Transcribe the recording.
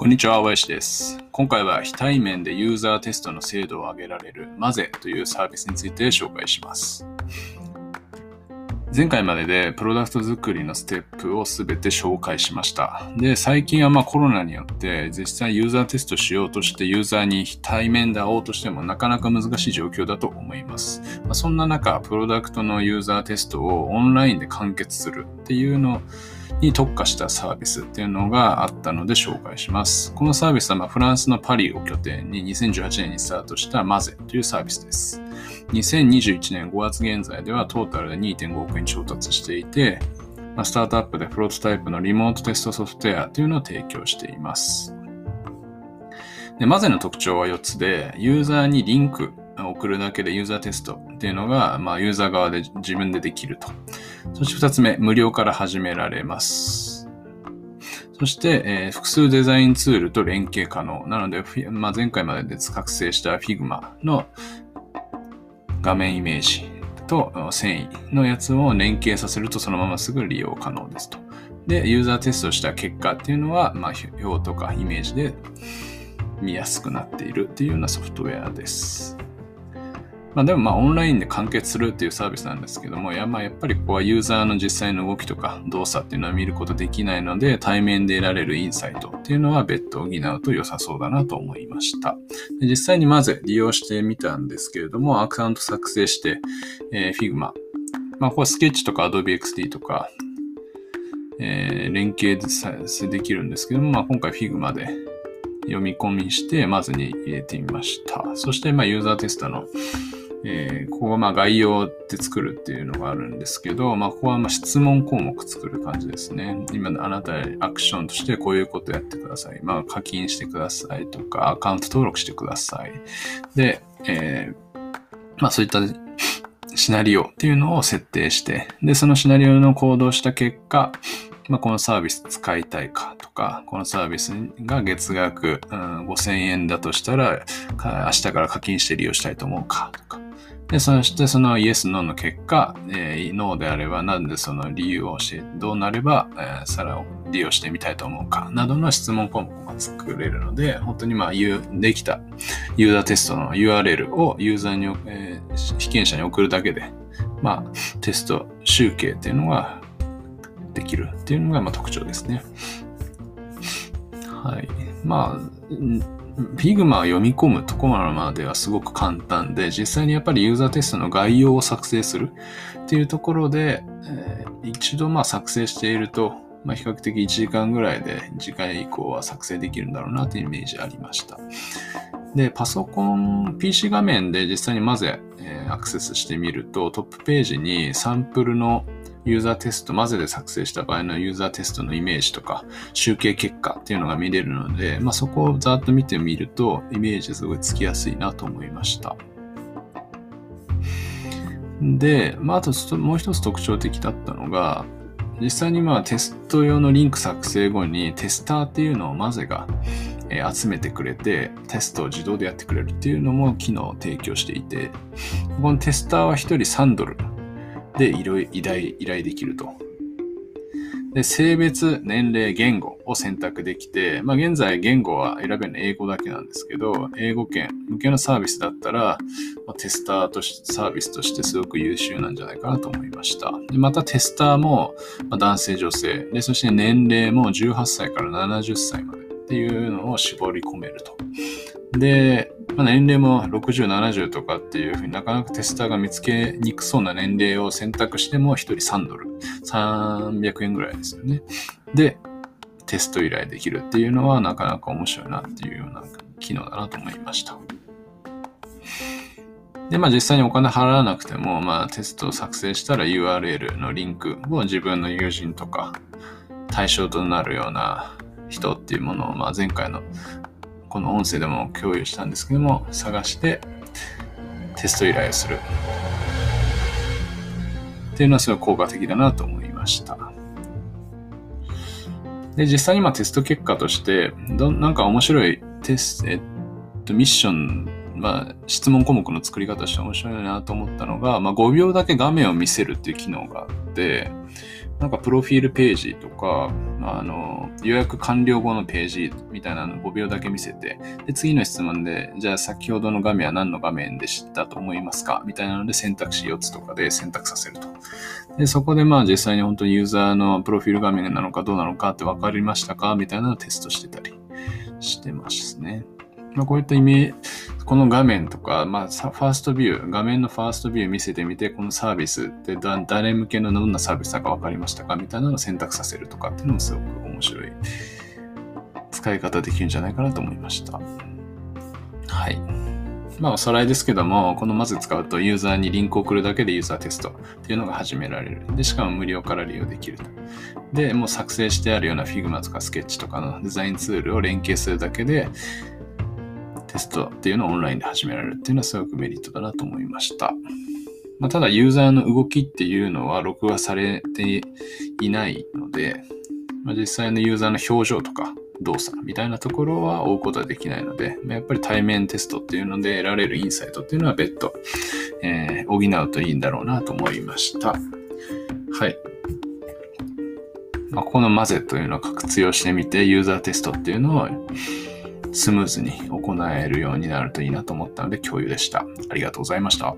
こんにちは、林です。今回は非対面でユーザーテストの精度を上げられるマゼというサービスについて紹介します。前回まででプロダクト作りのステップをすべて紹介しました。で、最近はまあコロナによって実際ユーザーテストしようとしてユーザーに対面で会おうとしてもなかなか難しい状況だと思います。まあ、そんな中、プロダクトのユーザーテストをオンラインで完結するっていうのに特化したサービスっていうのがあったので紹介します。このサービスはまフランスのパリを拠点に2018年にスタートしたマゼというサービスです。2021年5月現在ではトータルで2.5億円調達していて、まスタートアップでプロトタイプのリモートテストソフトウェアというのを提供しています。で、マゼの特徴は4つで、ユーザーにリンク送るだけでユーザーテストっていうのが、まあ、ユーザー側で自分でできると。そして2つ目、無料から始められます。そして、えー、複数デザインツールと連携可能。なので、まあ、前回までで作成した Figma の画面イメージと繊維のやつを連携させるとそのまますぐ利用可能ですと。で、ユーザーテストした結果っていうのは、まあ、表とかイメージで見やすくなっているっていうようなソフトウェアです。まあでもまあオンラインで完結するっていうサービスなんですけども、やまあやっぱりここはユーザーの実際の動きとか動作っていうのは見ることできないので、対面で得られるインサイトっていうのは別途補うと良さそうだなと思いました。実際にまず利用してみたんですけれども、アカウント作成して、えー、Figma。まあここはスケッチとか Adobe XD とか、えー、連携でできるんですけども、まあ今回 Figma で読み込みして、まずに入れてみました。そして、まあ、ユーザーテストのえー、ここはまあ概要で作るっていうのがあるんですけど、まあ、ここはまあ質問項目作る感じですね。今、あなたアクションとしてこういうことやってください。まあ、課金してくださいとか、アカウント登録してください。で、えー、まあ、そういったシナリオっていうのを設定して、で、そのシナリオの行動した結果、まあ、このサービス使いたいかとか、このサービスが月額、うん、5000円だとしたら、明日から課金して利用したいと思うかとか、で、そしてそのイエス、ノーの結果、えー、ノーであれば、なんでその理由を教え、どうなれば、えー、さらを利用してみたいと思うか、などの質問項目が作れるので、本当にまあ、できたユーザーテストの URL をユーザーに、えー、被験者に送るだけで、まあ、テスト集計っていうのができるっていうのがま特徴ですね。はい。まあ、Figma を読み込むところまではすごく簡単で、実際にやっぱりユーザーテストの概要を作成するっていうところで、えー、一度ま作成していると、まあ、比較的1時間ぐらいで次回以降は作成できるんだろうなというイメージありました。で、パソコン、PC 画面で実際にまず、えー、アクセスしてみると、トップページにサンプルのユーザーテスト、マゼで作成した場合のユーザーテストのイメージとか、集計結果っていうのが見れるので、まあ、そこをざーっと見てみると、イメージすごいつきやすいなと思いました。で、まあ、あともう一つ特徴的だったのが、実際にまあテスト用のリンク作成後にテスターっていうのをマゼがえ集めてくれてテストを自動でやってくれるっていうのも機能を提供していて、このテスターは1人3ドルで依頼依頼依頼できると。で、性別、年齢、言語を選択できて、まあ現在言語は選べるの英語だけなんですけど、英語圏向けのサービスだったら、まあ、テスターとし、サービスとしてすごく優秀なんじゃないかなと思いました。でまたテスターも、まあ、男性、女性で、そして年齢も18歳から70歳までっていうのを絞り込めると。で、まあ、年齢も60、70とかっていうふうになかなかテスターが見つけにくそうな年齢を選択しても1人3ドル、300円ぐらいですよね。で、テスト依頼できるっていうのはなかなか面白いなっていうような機能だなと思いました。で、まあ実際にお金払わなくても、まあテストを作成したら URL のリンクを自分の友人とか対象となるような人っていうものを、まあ前回のこの音声でも共有したんですけども、探してテスト依頼をする。っていうのはすごい効果的だなと思いました。で、実際にまあテスト結果として、どなんか面白いテスト、えっと、ミッションまあ、質問項目の作り方として面白いなと思ったのが、まあ、5秒だけ画面を見せるっていう機能があって、なんかプロフィールページとか、あの、予約完了後のページみたいなの5秒だけ見せて、で、次の質問で、じゃあ先ほどの画面は何の画面で知ったと思いますか？みたいなので選択肢4つとかで選択させると。で、そこでまあ実際に本当にユーザーのプロフィール画面なのかどうなのかって分かりましたか？みたいなのをテストしてたりしてますね。まあ、こういったイメージ、この画面とか、まあ、ファーストビュー、画面のファーストビュー見せてみて、このサービスって誰向けのどんなサービスだか分かりましたか？みたいなのを選択させるとかっていうのもすごく面白い使い方できるんじゃないかなと思いました。はい。まあ、おさらいですけども、このまず使うとユーザーにリンクを送るだけでユーザーテストっていうのが始められる。で、しかも無料から利用できると。で、もう作成してあるような Figma とか Sketch とかのデザインツールを連携するだけで、テストっていうのをオンラインで始められるっていうのはすごくメリットだなと思いました。まあ、ただユーザーの動きっていうのは録画されていないので、まあ、実際のユーザーの表情とか動作みたいなところは追うことはできないので、まあ、やっぱり対面テストっていうので得られるインサイトっていうのは別途、えー、補うといいんだろうなと思いました。はい。まあ、このマゼというのを活用してみて、ユーザーテストっていうのをスムーズに行えるようになるといいなと思ったので共有でした。ありがとうございました。